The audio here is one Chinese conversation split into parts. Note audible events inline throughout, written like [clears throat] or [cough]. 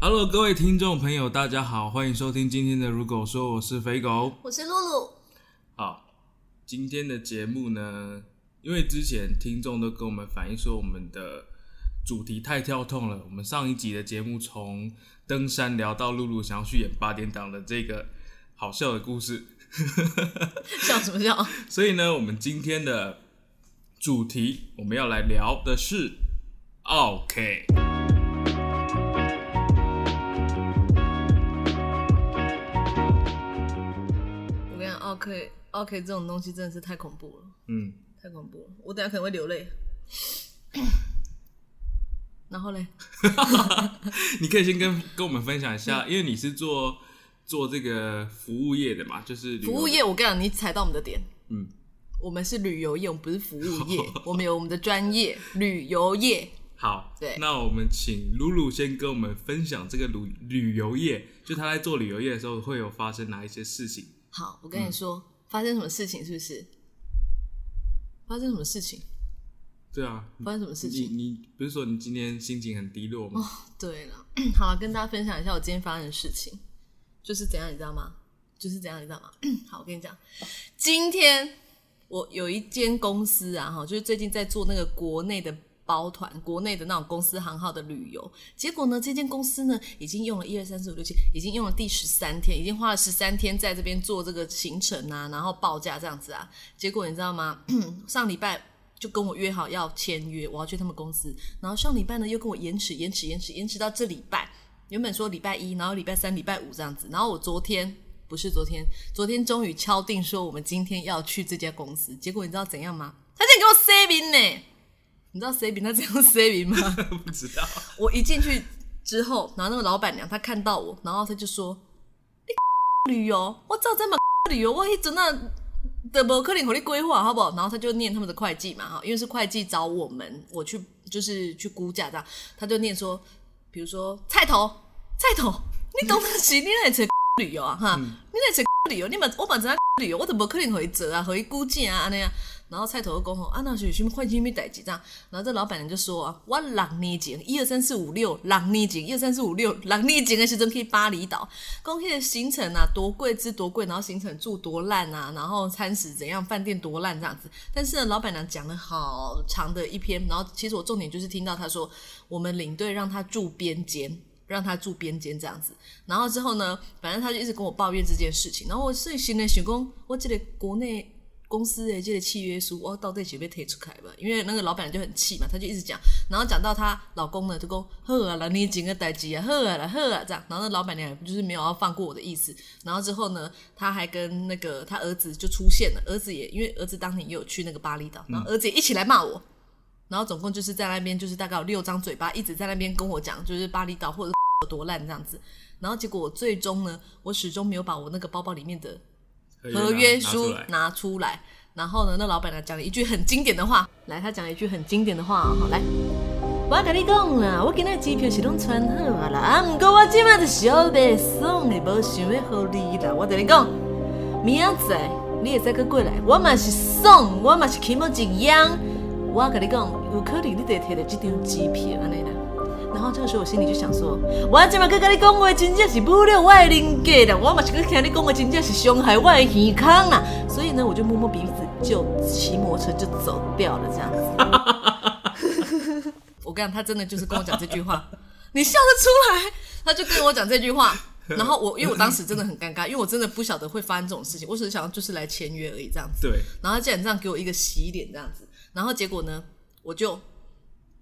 Hello，各位听众朋友，大家好，欢迎收听今天的《如果说我是肥狗》。我是露露。好，今天的节目呢，因为之前听众都跟我们反映说，我们的主题太跳痛了。我们上一集的节目从登山聊到露露想要去演八点档的这个好笑的故事，[laughs] 笑什么笑？所以呢，我们今天的主题我们要来聊的是 OK。，OK OK 这种东西真的是太恐怖了，嗯，太恐怖了。我等下可能会流泪。然后嘞，[laughs] 你可以先跟跟我们分享一下，因为你是做做这个服务业的嘛，就是服务业，我跟你讲，你踩到我们的点。嗯，我们是旅游业，我们不是服务业，[laughs] 我们有我们的专业，旅游业。好，对那我们请露露先跟我们分享这个旅旅游业，就他在做旅游业的时候会有发生哪一些事情？好，我跟你说，发生什么事情是不是？发生什么事情？对啊，发生什么事情？你不是说你今天心情很低落吗？哦对了，好了，跟大家分享一下我今天发生的事情，就是怎样，你知道吗？就是怎样，你知道吗？[clears throat] 好，我跟你讲，今天我有一间公司啊，哈，就是最近在做那个国内的包团，国内的那种公司行号的旅游。结果呢，这间公司呢，已经用了一二三四五六七，已经用了第十三天，已经花了十三天在这边做这个行程啊，然后报价这样子啊。结果你知道吗？[clears throat] 上礼拜就跟我约好要签约，我要去他们公司。然后上礼拜呢又跟我延迟、延迟、延迟、延迟到这礼拜。原本说礼拜一，然后礼拜三、礼拜五这样子。然后我昨天不是昨天，昨天终于敲定说我们今天要去这家公司。结果你知道怎样吗？他竟然给我 saving 呢！你知道名他怎样名吗？[laughs] 不知道，[laughs] 我一进去之后，然后那个老板娘她看到我，然后她就说：“你 [laughs] 旅游，我早在嘛旅游，我一直那的无可能和你规划，好不好？”然后她就念他们的会计嘛，哈，因为是会计找我们，我去就是去估价这样，他就念说，比如说菜头，菜头，你懂得起，你来找旅游啊，哈，你来找旅游，你们我嘛知影旅游，我都无可能给伊做啊，给伊估价啊，安尼啊。然后菜头就讲吼，啊那是有什么换什么代志这样，然后这老板娘就说啊，我六年前一二三四五六，六年前一二三四五六，六年前的时阵去巴厘岛，讲迄个行程啊多贵之多贵，然后行程住多烂啊，然后餐食怎样，饭店多烂这样子。但是呢，老板娘讲了好长的一篇，然后其实我重点就是听到她说，我们领队让她住边间。让他住边间这样子，然后之后呢，反正他就一直跟我抱怨这件事情，然后我所以心里想讲，我这个国内公司的这个契约书，我到底是被推出来吧？因为那个老板娘就很气嘛，他就一直讲，然后讲到她老公呢，就讲呵啊啦，你整个代志啊，呵啊啦，呵啊这样，然后那老板娘也就是没有要放过我的意思，然后之后呢，他还跟那个他儿子就出现了，儿子也因为儿子当年也有去那个巴厘岛，然后儿子也一起来骂我。然后总共就是在那边，就是大概有六张嘴巴一直在那边跟我讲，就是巴厘岛或者有多烂这样子。然后结果我最终呢，我始终没有把我那个包包里面的合约书拿出来。然后呢，那老板呢讲了一句很经典的话，来，他讲了一句很经典的话，好来，我跟你讲啦，我今日机票是拢穿好啊啦，啊，不过我今晚是小白送你，无想要互你啦。我跟你讲，明仔载你会再过过来，我嘛是送，我嘛是起码一样。我跟你讲，有可能你得摕到这张机票安尼啦。然后这个时候我心里就想说，我今嘛跟跟你讲话真正是侮辱我的人格啦，我嘛是跟听你讲话真正是伤害我的健康啦。所以呢，我就摸摸鼻子，就骑摩托车就走掉了，这样子。[laughs] 我跟你讲，他真的就是跟我讲这句话，你笑得出来？他就跟我讲这句话，然后我因为我当时真的很尴尬，因为我真的不晓得会发生这种事情，我只是想要就是来签约而已这样子。对，然后他竟然这样给我一个洗脸这样子，然后结果呢，我就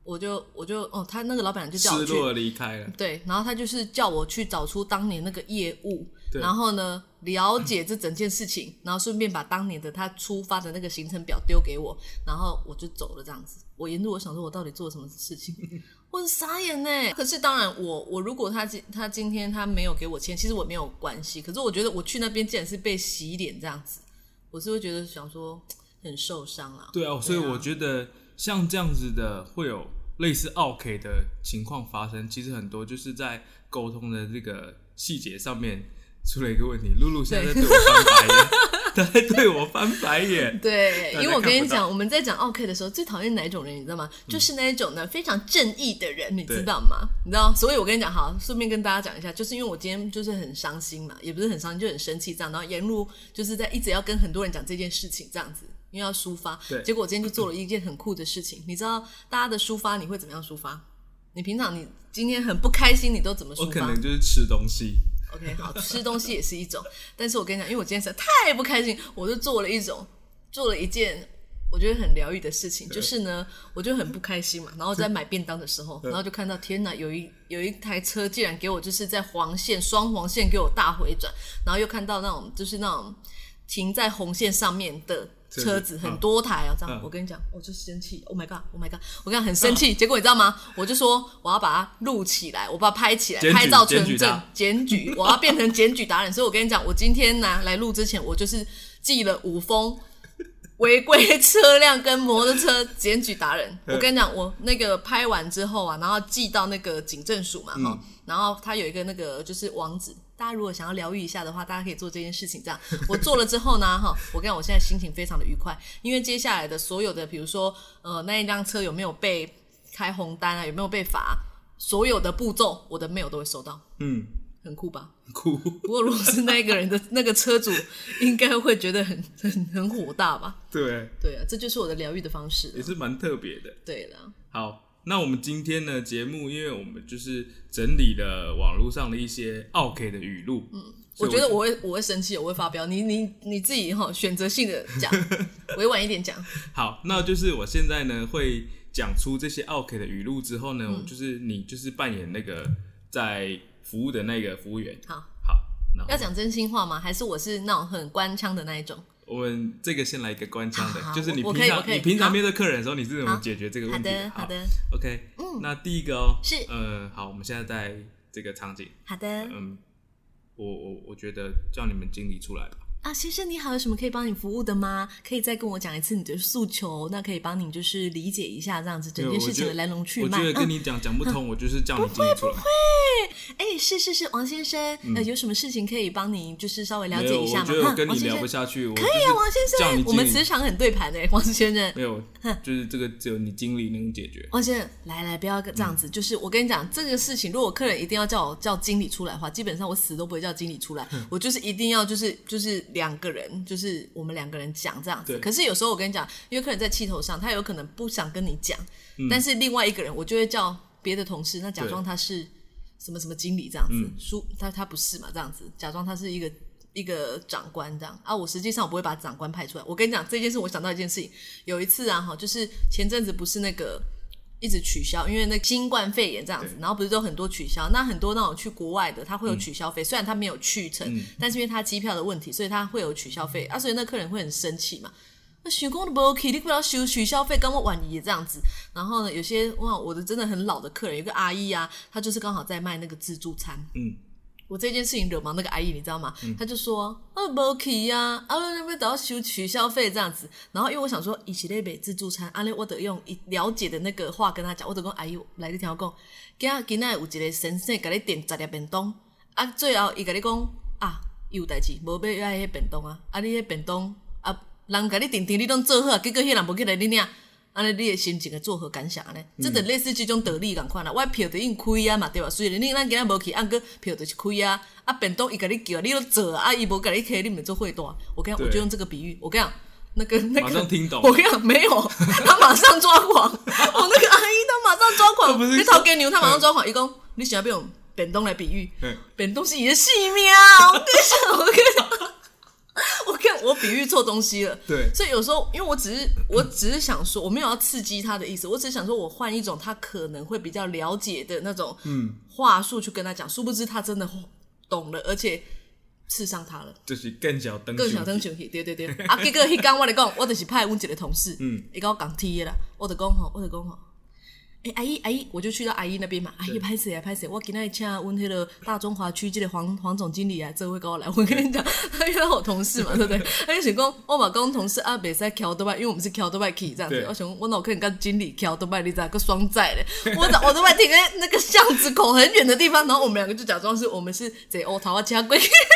我就我就哦，他那个老板娘就叫我去，失落离开了。对，然后他就是叫我去找出当年那个业务，然后呢了解这整件事情，然后顺便把当年的他出发的那个行程表丢给我，然后我就走了这样子。我沿路我想说，我到底做了什么事情？[laughs] 我很傻眼呢。可是当然我，我如果他今他今天他没有给我签，其实我没有关系。可是我觉得我去那边竟然是被洗脸这样子，我是会觉得想说很受伤啊。对啊，所以我觉得像这样子的会有类似 OK 的情况发生，其实很多就是在沟通的这个细节上面出了一个问题。露露现在在对我翻白眼，[laughs] 他在对我翻白眼。对，因为我跟你讲，我们在讲 OK 的时候，最讨厌哪一种人，你知道吗？就是那一种呢非常正义的人，你知道吗？你知道，所以我跟你讲，好，顺便跟大家讲一下，就是因为我今天就是很伤心嘛，也不是很伤心，就很生气这样，然后沿路就是在一直要跟很多人讲这件事情这样子。因为要抒发对，结果我今天就做了一件很酷的事情。你知道大家的抒发你会怎么样抒发？你平常你今天很不开心，你都怎么抒发我可？能就是吃东西，OK，好，吃东西也是一种，但是我跟你讲，因为我今天实在太不开心，我就做了一种，做了一件我觉得很疗愈的事情，就是呢，我就很不开心嘛，然后在买便当的时候，然后就看到天哪，有一有一台车竟然给我就是在黄线双黄线给我大回转，然后又看到那种就是那种停在红线上面的。车车子子很多台啊，这样嗯我跟你讲，我就生气，Oh my god，Oh my god，我跟你讲很生气，结果你知道吗？我就说我要把它录起来，我把它拍起来，拍照存证检举，[laughs] 我要变成检举达人。所以我跟你讲，我今天呢来录之前，我就是寄了五封 [laughs] 违规车辆跟摩托车检举达人。我跟你讲，我那个拍完之后啊，然后寄到那个警政署嘛，哈、然后他有一个那个就是网址。大家如果想要疗愈一下的话，大家可以做这件事情。这样 [laughs] 我做了之后呢，哈，我跟你讲，我现在心情非常的愉快，因为接下来的所有的，比如说呃那一辆车有没有被开红单啊，有没有被罚，所有的步骤我的 mail 都会收到，嗯，很酷吧？酷。不过如果是那个人的 [laughs] 那个车主，应该会觉得很很很火大吧？对，对啊，这就是我的疗愈的方式。也是蛮特别的。对了，好，那我们今天的节目，因为我们就是整理了网络上的一些 OK 的语录，嗯，我觉得我会我会生气，我会发飙。你你你自己哈选择性的讲，委婉一点讲。[laughs] 好，那就是我现在呢会讲出这些 OK 的语录之后嗯呢，我就是你就是扮演那个在服务的那个服务员，好，好，要讲真心话吗？还是我是那种很官腔的那一种？我们这个先来一个官腔的就是你平常你平常面对客人的时候，你是怎么解决这个问题？的，好的，OK，嗯，那第一个哦，是。呃，好，我们现在在这个场景，好的。嗯，我我我觉得叫你们经理出来吧。啊，先生你好，有什么可以帮你服务的吗？可以再跟我讲一次你的诉求，那可以帮你就是理解一下这样子整件事情的来龙去脉。我觉得跟嗯你讲讲不通，我就是叫你不会不会。哎、是是是，王先生，呃，有什么事情可以帮你就是稍微了解一下吗？我觉得我哼王先生跟你聊不，下去。可以啊，王先生，我们磁场很对盘的，王先生。没有，就是这个只有你经理能解决。王先生，来来，不要这样子。就是我跟你讲，这个事情，如果客人一定要叫我叫经理出来的话，基本上我死都不会叫经理出来。我就是一定要就是就是两个人，就是我们两个人讲这样子。可是有时候我跟你讲，因为客人在气头上，他有可能不想跟你讲，但是另外一个人，我就会叫别的同事，那假装他是什么什么经理这样子，书他他不是嘛，这样子假装他是一个。一个长官这样啊，我实际上我不会把长官派出来。我跟你讲这件事，我想到一件事情，有一次啊，哈，就是前阵子不是那个一直取消，因为那新冠肺炎这样子，然后不是都很多取消，那很多那种去国外的，他会有取消费，虽然他没有去成，但是因为他机票的问题，所以他会有取消费啊，所以那客人会很生气嘛。那想讲都不 OK，你不要收取消费，跟我婉仪这样子。然后呢，有些哇，我的真的很老的客人，有个阿姨啊，她就是刚好在卖那个自助餐，嗯，我这件事情惹毛那个阿姨，你知道吗？他就说啊，不去呀，啊，那边都要收取消费这样子。然后因为我想说，以前那北自助餐，阿咧我得用一了解的那个话跟他讲，我得跟阿姨来你听我讲，今仔今仔有一个先生给你点十粒便当，啊，最后伊甲你讲啊，伊有代志，无要爱迄便当啊，啊，你迄便当啊，人甲你定定你拢做好啊，结果迄人无起来你领。安尼你的心情会作何感想安尼？这就类似这种道理共款啦。我的票就已经开啊嘛，对吧？虽然你咱今仔无去，按个票就是开啊。啊，便当伊甲你叫，你都做啊，啊伊无甲你开，你们做会大。我跟你讲，我就用这个比喻。我跟你讲，那个那个，马上听懂我跟你讲，没有，他马上抓狂。[laughs] 我那个阿姨，她马上抓狂。你头家牛，他马上抓狂。伊讲，你想要用便当来比喻嗯？便当是你的性命啊！我跟你讲，我跟你讲。我看我比喻错东西了，[laughs] 对。所以有时候因为我只是我只是想说，我没有要刺激他的意思，我只是想说我换一种他可能会比较了解的那种话术去跟他讲，殊不知他真的懂了，而且刺伤他了，就是更小灯，更小灯生气，对对对，啊，结果迄天我来讲，我就是派阮一个同事，嗯，伊甲我讲 T 的啦，我就讲吼，我就讲吼。诶、阿姨，阿姨，我就去到阿姨那边嘛。阿姨，拍谁啊？拍谁？我今天请问迄个大中华区这个黄黄总经理啊，这位跟我来。我跟你讲，他遇到我同事嘛，对不对？他就想讲，我嘛讲同事啊，袂使桥多拜，因为我们是桥多拜 key 这样子。我想，我哪有可能跟经理桥多拜，你知道个双载嘞？我我都拜停在那个巷子口很远的地方，然后我们两个就假装是我们是在欧桃啊，其他龟这样子。啊，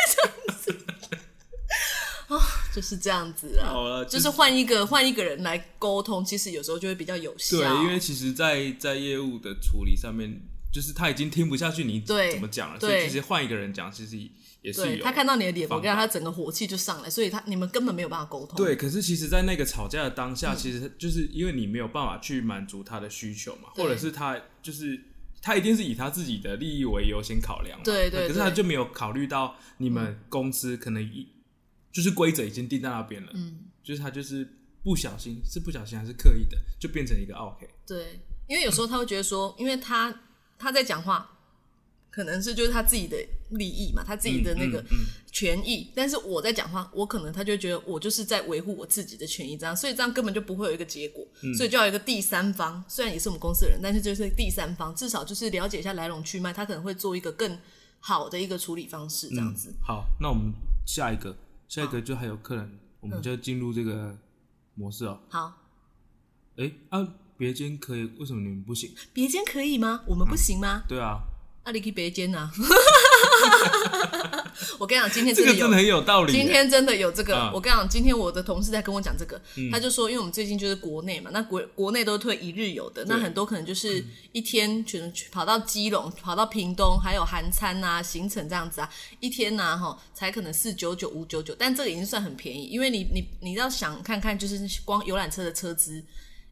就是这样子啊。好了，就是换一个换一个人来沟通，其实有时候就会比较有效。对，因为其实在，在业务的处理上面，就是他已经听不下去你对怎么讲了，对所以其实换一个人讲，其实也是有对他看到你的脸，我方跟，他整个火气就上来，所以他你们根本没有办法沟通。对，可是其实，在那个吵架的当嗯下，其实就是因为你没有办法去满足他的需求嘛，或者是他就是他一定是以他自己的利益为优先考量嘛，对对可是他就没有考虑到你们公司可能一就是规则已经定在那边了，嗯，就是他就是不小心是不小心还是刻意的，就变成一个 OK，对，因为有时候他会觉得说，因为他他在讲话，可能是就是他自己的利益嘛，他自己的那个嗯嗯嗯。权益，但是我在讲话，我可能他就觉得我就是在维护我自己的权益，这样，所以这样根本就不会有一个结果，嗯。所以就要有一个第三方，虽然也是我们公司的人，但是就是第三方，至少就是了解一下来龙去脉，他可能会做一个更好的一个处理方式，这样子。好，那我们下一个，下一个就还有客人，我们就进入这个模式哦。好，哎、啊，别间可以，为什么你们不行？别间可以吗？我们不行吗？对啊，啊，你去别间啊！[laughs] 我跟你讲，今天真的有这个真的很有道理。今天真的有这个，嗯我跟你讲，今天我的同事在跟我讲这个，他就说，因为我们最近就是国内嘛，那国国内都推一日游的，那很多可能就是一天全跑到基隆、跑到屏东，还有韩餐啊、行程这样子啊，一天呐、哈才可能四九九、五九九，但这个已经算很便宜，因为你你你要想看看，就是光游览车的车资。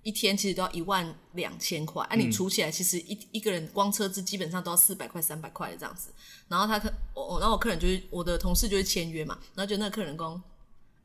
一天其实都要一万两千块，啊，你除起来其实一一个人光车资基本上都要四百块、三百块的这样子。然后他客我我，然后我客人就是我的同事就会签约嘛，然后就那个客人讲，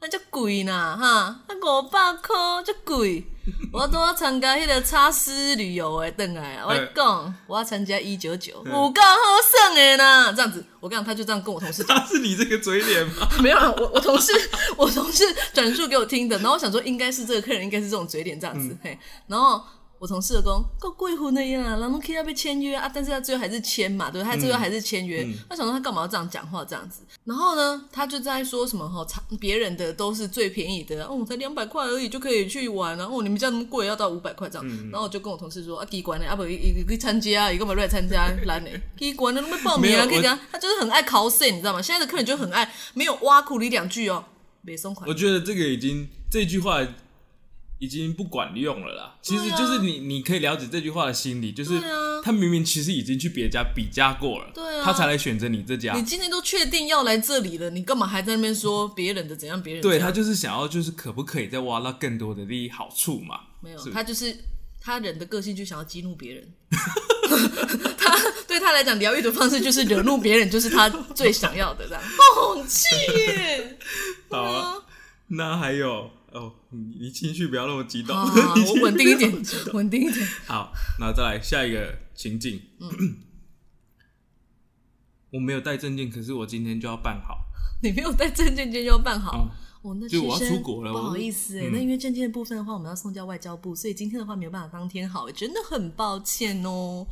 那就贵呐哈，那五百块就贵，我都要参加迄个叉丝旅游诶，等来啊，我讲，我要参加一九九，五够好胜诶呢，这样子，我讲，他就这样跟我同事讲。[laughs] 他是你这个嘴脸吗？[laughs] 没有啊，我我同事我同事转述给我听的，然后我想说应该是这个客人应该是这种嘴脸这样子，嘿，然后我同事就讲够贵婚的呀，然后 K 要被签约啊，但是他最后还是签嘛，对？他最后还是签约，他想说他干嘛要这样讲话这样子，然后呢，他就在说什么哈，别人的都是最便宜的，哦，才两百块而已就可以去玩，然后你们家那么贵，要到五百块这样，然后我就跟我同事说啊，机关的啊不，[laughs] 一去参加，一个嘛来参加来呢？机关的都没报名啊，可以讲他就是很爱 cos，你知道吗？现在的客人就很爱没有挖苦你两句哦，没松款我。觉得这个已经这句话已经不管用了啦。其实就是你你可以了解这句话的心理，就是他明明其实已经去别家比价过了，对啊他才来选择你这家你。今天都确定要来这里了，你干嘛还在那边说别人的怎样？别人对他就是想要，就是可不可以再挖到更多的利益好处嘛？没有，他就是他人的个性就想要激怒别人。[laughs] 他对他来讲，疗愈的方式就是惹怒别人，就是他最想要的这样。[laughs] 好气耶！[laughs] 好啊，那还有哦，你你情绪不要那么激动，啊，[laughs] 我稳定一点，稳定一点。[laughs] 好，那再来下一个情境。嗯 [clears throat] 我没有带证件，可是我今天就要办好。你没有带证件，今天就要办好。哦哦，那就我要出国了不好意思哎、嗯那因为证件的部分的话，我们要送交外交部，所以今天的话没有办法当天好，真的很抱歉哦。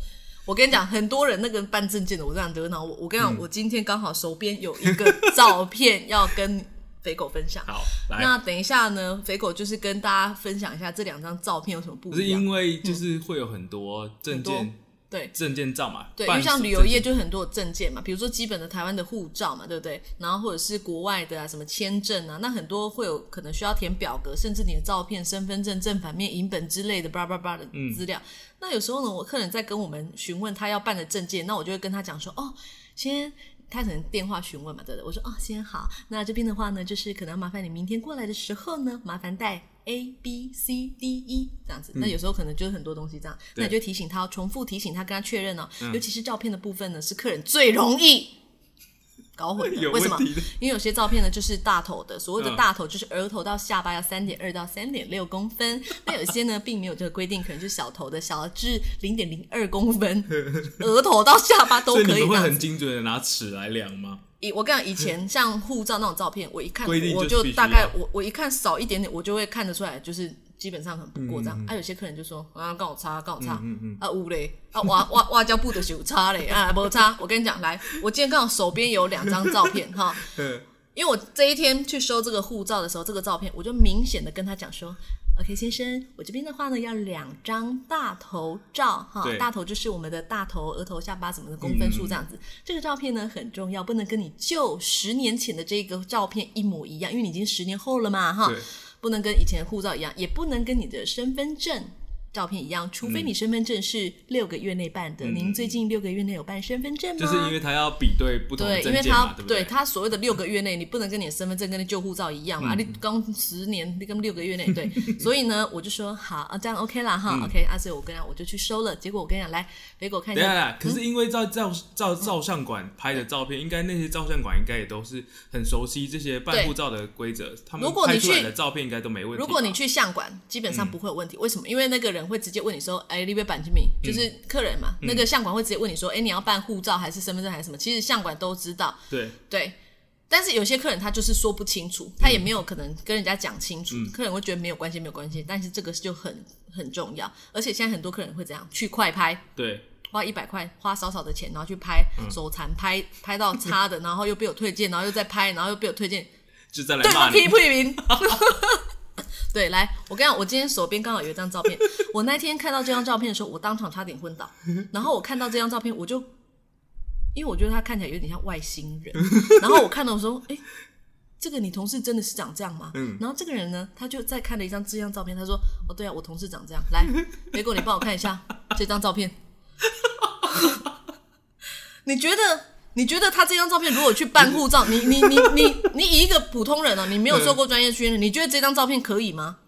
我跟你讲，很多人那个办证件的，我这样得恼。我我跟你讲，嗯我今天刚好手边有一个照片要跟肥狗分享。好，来，那等一下呢，肥狗就是跟大家分享一下这两张照片有什么不一样。不是因为就是会有很多证很件对，证件照嘛，对，因为像旅游业就很多有证件嘛，比如说基本的台湾的护照嘛，对不对？然后或者是国外的啊，什么签证啊，那很多会有可能需要填表格，甚至你的照片、身份证正反面、影本之类的，叭叭叭的资料。那有时候呢，我客人在跟我们询问他要办的证件，那我就会跟他讲说，哦，先。他可能电话询问嘛，对不对？我说哦，先好，那这边的话呢，就是可能要麻烦你明天过来的时候呢，麻烦带 A B C D E 这样子。那有时候可能就是很多东西这样，那你就提醒他，重复提醒他，跟他确认哦。尤其是照片的部分呢，是客人最容易搞混了。[laughs] 为什么？因为有些照片呢就是大头的，所谓的嗯大头就是额头到下巴要三点二到三点六公分，[laughs] 那有些呢并没有这个规定，可能就是小头的小至零点零二公分，[laughs] 额头到下巴都可以你可以你。们会很精准的拿尺来量吗？以我跟你讲，以前像护照那种照片，我一看我就大概我我一看少一点点，我就会看得出来，就是基本上很不过这嗯样。啊，有些客人就说啊，跟我差，跟我差，啊有嘞，啊挖挖挖胶布的是有差嘞，啊无擦。我跟你讲，来，我今天刚好手边有两张照片哈，[laughs] 嗯因为我这一天去收这个护照的时候，这个照片我就明显的跟他讲说，OK，先生，我这边的话呢，要两张大头照哈，大头就是我们的大头、额头、下巴什么的公分数这样子。这个照片呢很重要，不能跟你旧十年前的这个照片一模一样，因为你已经十年后了嘛哈，不能跟以前的护照一样，也不能跟你的身份证。照片一样，除非你身份证是六个月内办的。您最近六个月内有办身份证吗？就是因为他要比对不同的对，因为他证件嘛，对不对？他所谓的六个月内，你不能跟你的身份证跟那旧护照一样嘛，嗯你刚十年，你跟六个月内对，所以呢，我就说好啊，这样 OK 啦哈、嗯 o k 啊，所以我跟你讲，我就去收了，结果我跟你讲，来给我看一下，可是因为照照照照相馆拍的照片，应该那些照相馆应该也都是很熟悉这些办护照的规则，他们如果你拍出来的照片应该都没问题。如果你去相馆，基本嗯上不会有问题。为什么？因为那个人会直接问你说：“哎，你被板金米，嗯就是客人嘛。那个相馆会直接问你说：“哎，你要办护照还是身份证还是什么？”其实相馆都知道，对对。但是有些客人他就是说不清楚，他也没有可能跟人家讲清楚，嗯客人会觉得没有关系，没有关系。但是这个就很很重要，而且现在很多客人会这样去快拍，对花一百块，花少少的钱，然后去拍嗯手残拍拍到差的，然后又被我推荐，然后又再拍，然后又被我推荐，就再来对，骂你。批评。[laughs] 对，来，我跟你讲，我今天手边刚好有一张照片，我那天看到这张照片的时候，我当场差点昏倒。[laughs] 然后我看到这张照片，我就，因为我觉得他看起来有点像外星人，然后我看到我说，哎、这个你同事真的是长这样吗？嗯然后这个人呢，他就再看了一张这张照片，他说，哦，对啊，我同事长这样。来，结果你帮我看一下这张照片，[laughs] 你觉得？你觉得他这张照片如果去办护照，[laughs] 你你你你你以一个普通人哦，你没有受过专业训练，你觉得这张照片可以吗？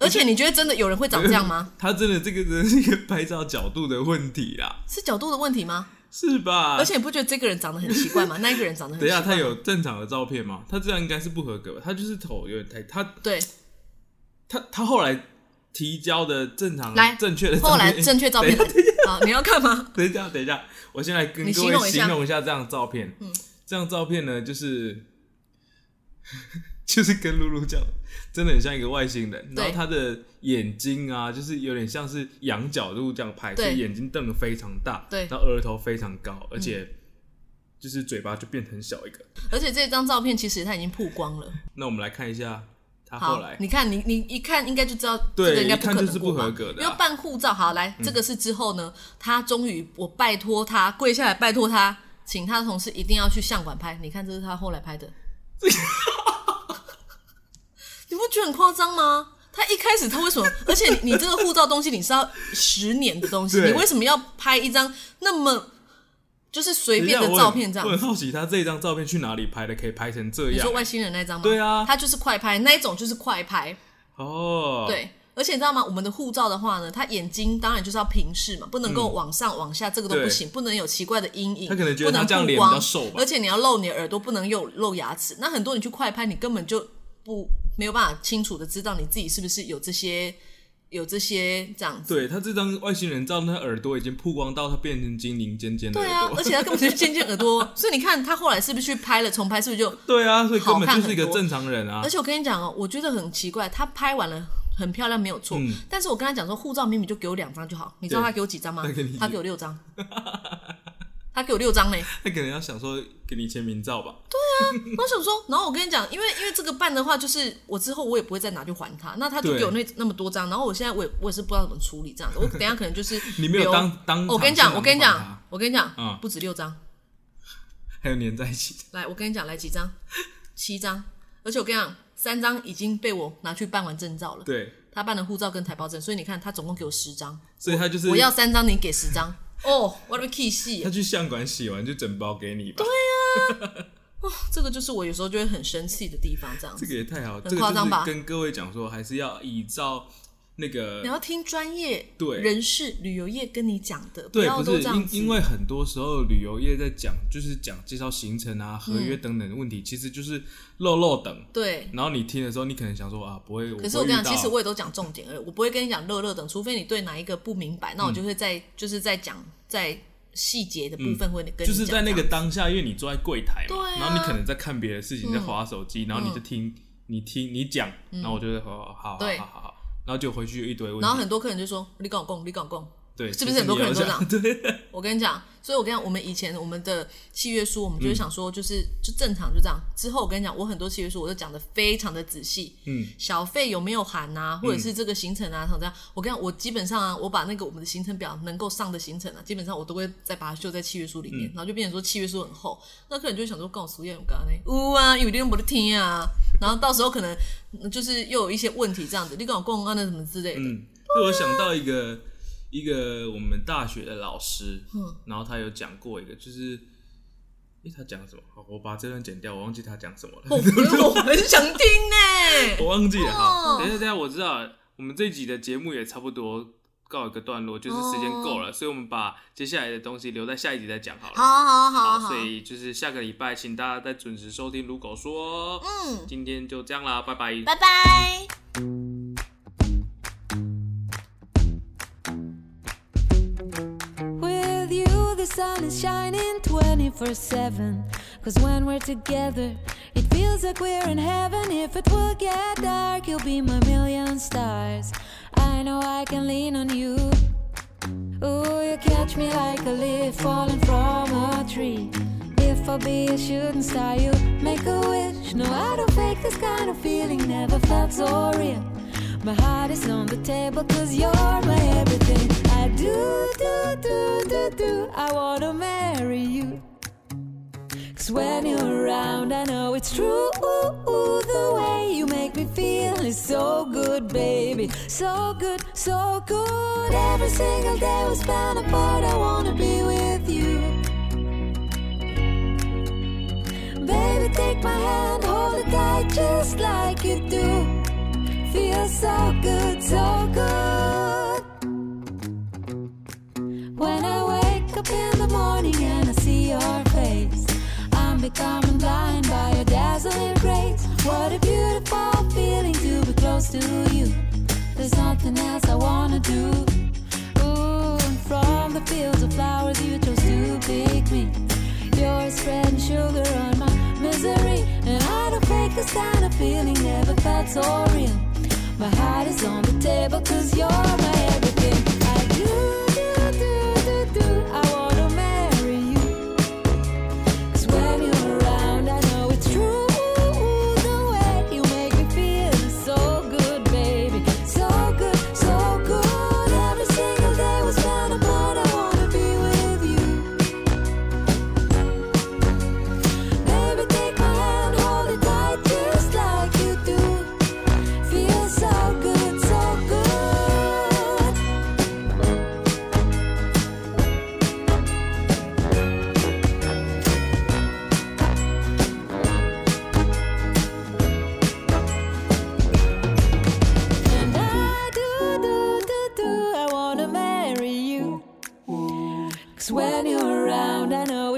而且你觉得真的有人会长这样吗？他真的这个人是一个拍照角度的问题啦，是角度的问题吗？是吧？而且你不觉得这个人长得很奇怪吗？那一个人长得很等一下。他有正常的照片吗？他这样应该是不合格吧？他就是头有点太他对，他他后来提交的正常来正确的照片，后来正确照片 [laughs] 好，你要看吗？[laughs] 等一下，等一下，我先来跟各位形容一下这张照片。嗯，这张照片呢，就是 [laughs] 就是跟露露讲，真的很像一个外星人。然对后他的眼睛啊，就是有点像是仰角度这样拍，所以眼睛瞪得非常大，对然后额头非常高，而且就是嘴巴就变很小一个。而且这张照片其实它已经曝光了。那我们来看一下他后好来，，你看你你一看应该就知道这对个应该不可能过吧不合格的啊嗯因为办护照，好来，这个是之后呢，他终于我拜托他跪下来拜托他，请他的同事一定要去相馆拍。你看这是他后来拍的，[laughs] 你不觉得很夸张吗？他一开始他为什么？而且你你这个护照东西你是要十年的东西，[laughs] 你为什么要拍一张那么就是随便的照片这样我很好奇他这张照片去哪里拍的，可以拍成这样你说？外星人那张吗？对啊他就是快拍那一种，就是快拍。哦，，对，而且你知道吗？我们的护照的话呢，他眼睛当然就是要平视嘛，不能够往上、往下，这个都不行，不能有奇怪的阴影。他可能觉得这样脸比较瘦吧而且你要露你的耳朵，不能有露牙齿。那很多你去快拍，你根本就不没有办法清楚的知道你自己是不是有这些有这些这样子。对他这张外星人照，他耳朵已经曝光到他变成精灵尖尖的对啊，朵。而且他根本就是尖尖耳朵，[laughs] 所以你看他后来是不是去拍了重拍，是不是就？对啊，所以根本就是一个正常人啊而。且我跟你讲哦，我觉得很奇怪，他拍完了很漂亮，没有错。嗯但是我跟他讲说，护照明明就给我两张就好，你知道对他给我几张吗他给你？他给我六张，[laughs] 他给我六张呢。[laughs] 他可能要想说给你签名照吧。对啊我想说，然后我跟你讲，因为因为这个办的话，就是我之后我也不会再拿去还他，那他就对给我那那么多张，然后我现在我也我也是不知道怎么处理这样子，[laughs] 我等一下可能就是你没有留当当我跟你讲，我跟你讲我跟你讲，嗯不止六张，还有粘在一起的。来，我跟你讲，来几张，七张，而且我跟你讲，三张已经被我拿去办完证照了。对，他办了护照跟台胞证，所以你看他总共给我十张，所以他就是我要三张，你给十张。哦，我的 key 戏他，去相馆洗完就整包给你吧对啊。[laughs] 这个就是我有时候就会很生气的地方，这样子。这个也太好，很这个夸张吧就是跟各位讲说，还是要依照那个你要听专业对人士、旅游业跟你讲的，对，要不是都这样子。因因为很多时候旅游业在讲，就是讲介绍行程啊、合约等等的问题，其实就是漏漏等。对，然后你听的时候，你可能想说啊，不会。可是我跟你讲，其实我也都讲重点而已，我不会跟你讲漏漏等，除非你对哪一个不明白，那我就会在、就是在讲在细节的部分会跟你就是在那个当下，因为你坐在柜台嘛，然后你可能在看别的事情，在划手机，然后你就听你听你讲，然后我就会好好好好好，然后就回去一堆问题，然后很多客人就说：“你跟我讲，你跟我讲。”对，是不是很多客人都这样？[laughs] 对，我跟你讲，所以我跟你讲，我们以前我们的契约书，我们就会嗯想说，就是、就正常就这样。之后我跟你讲，我很多契约书我都讲的非常的仔细，嗯，小费有没有含啊，或者是这个行程啊，什么这样。我跟你讲，我基本上啊，我把那个我们的行程表能够上的行程啊，基本上我都会再把它绣在契约书里嗯。面，然后就变成说契约书很厚，那客人就会想说，告诉我干呢？呜啊，有点我的听啊，然后到时候可能嗯就是又有一些问题这样子，你跟我公安的什么之类的，嗯，对我想到一个一个我们大学的老师，嗯，然后他有讲过一个，就是，诶，他讲什么？好，我把这段剪掉，我忘记他讲什么了，[laughs] 哦我很想听呢。[laughs] 我忘记了。好，哦等一下，等一下，我知道了，我们这一集的节目也差不多告一个段落，就是时间够了，所以我们把接下来的东西留在下一集再讲好了。好好好好，所以就是下个礼拜，请大家再准时收听如狗说。嗯，今天就这样啦，拜拜。拜拜。With you, the sun is shining 24 7. Cause when we're together, it feels like we're in heaven. If it will get dark, you'll be my million stars. I know I can lean on you. Ooh, you catch me like a leaf falling from a tree. If I'll be a shooting star, you make a wish. No, I don't fake this kind of feeling, never felt so real. My heart is on the table, cause you're my everything. I do, do, do, do, do. I wanna marry you. Cause when you're around, I know it's true. The way you make me feel is so good, baby. So good, so good. Every single day we spend apart, I wanna be with you. Baby, take my hand, hold it tight just like you do. Feels so good, so good. When I wake up in the morning and I see your face, I'm becoming blind by your dazzling grace. What close to you. There's nothing else I wanna do. Ooh, and from the fields of flowers you chose to pick me. You're spreading sugar on my misery, and I don't fake this kind of feeling. Never felt so real. My heart is on the table, cause you're my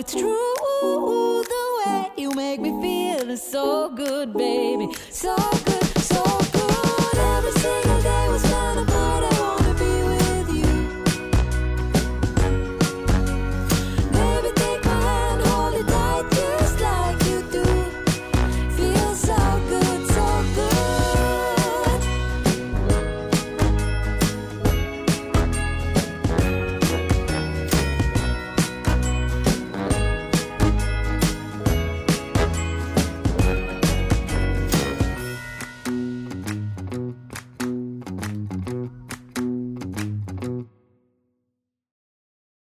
it's true. The way you make me feel is so good, baby. So good.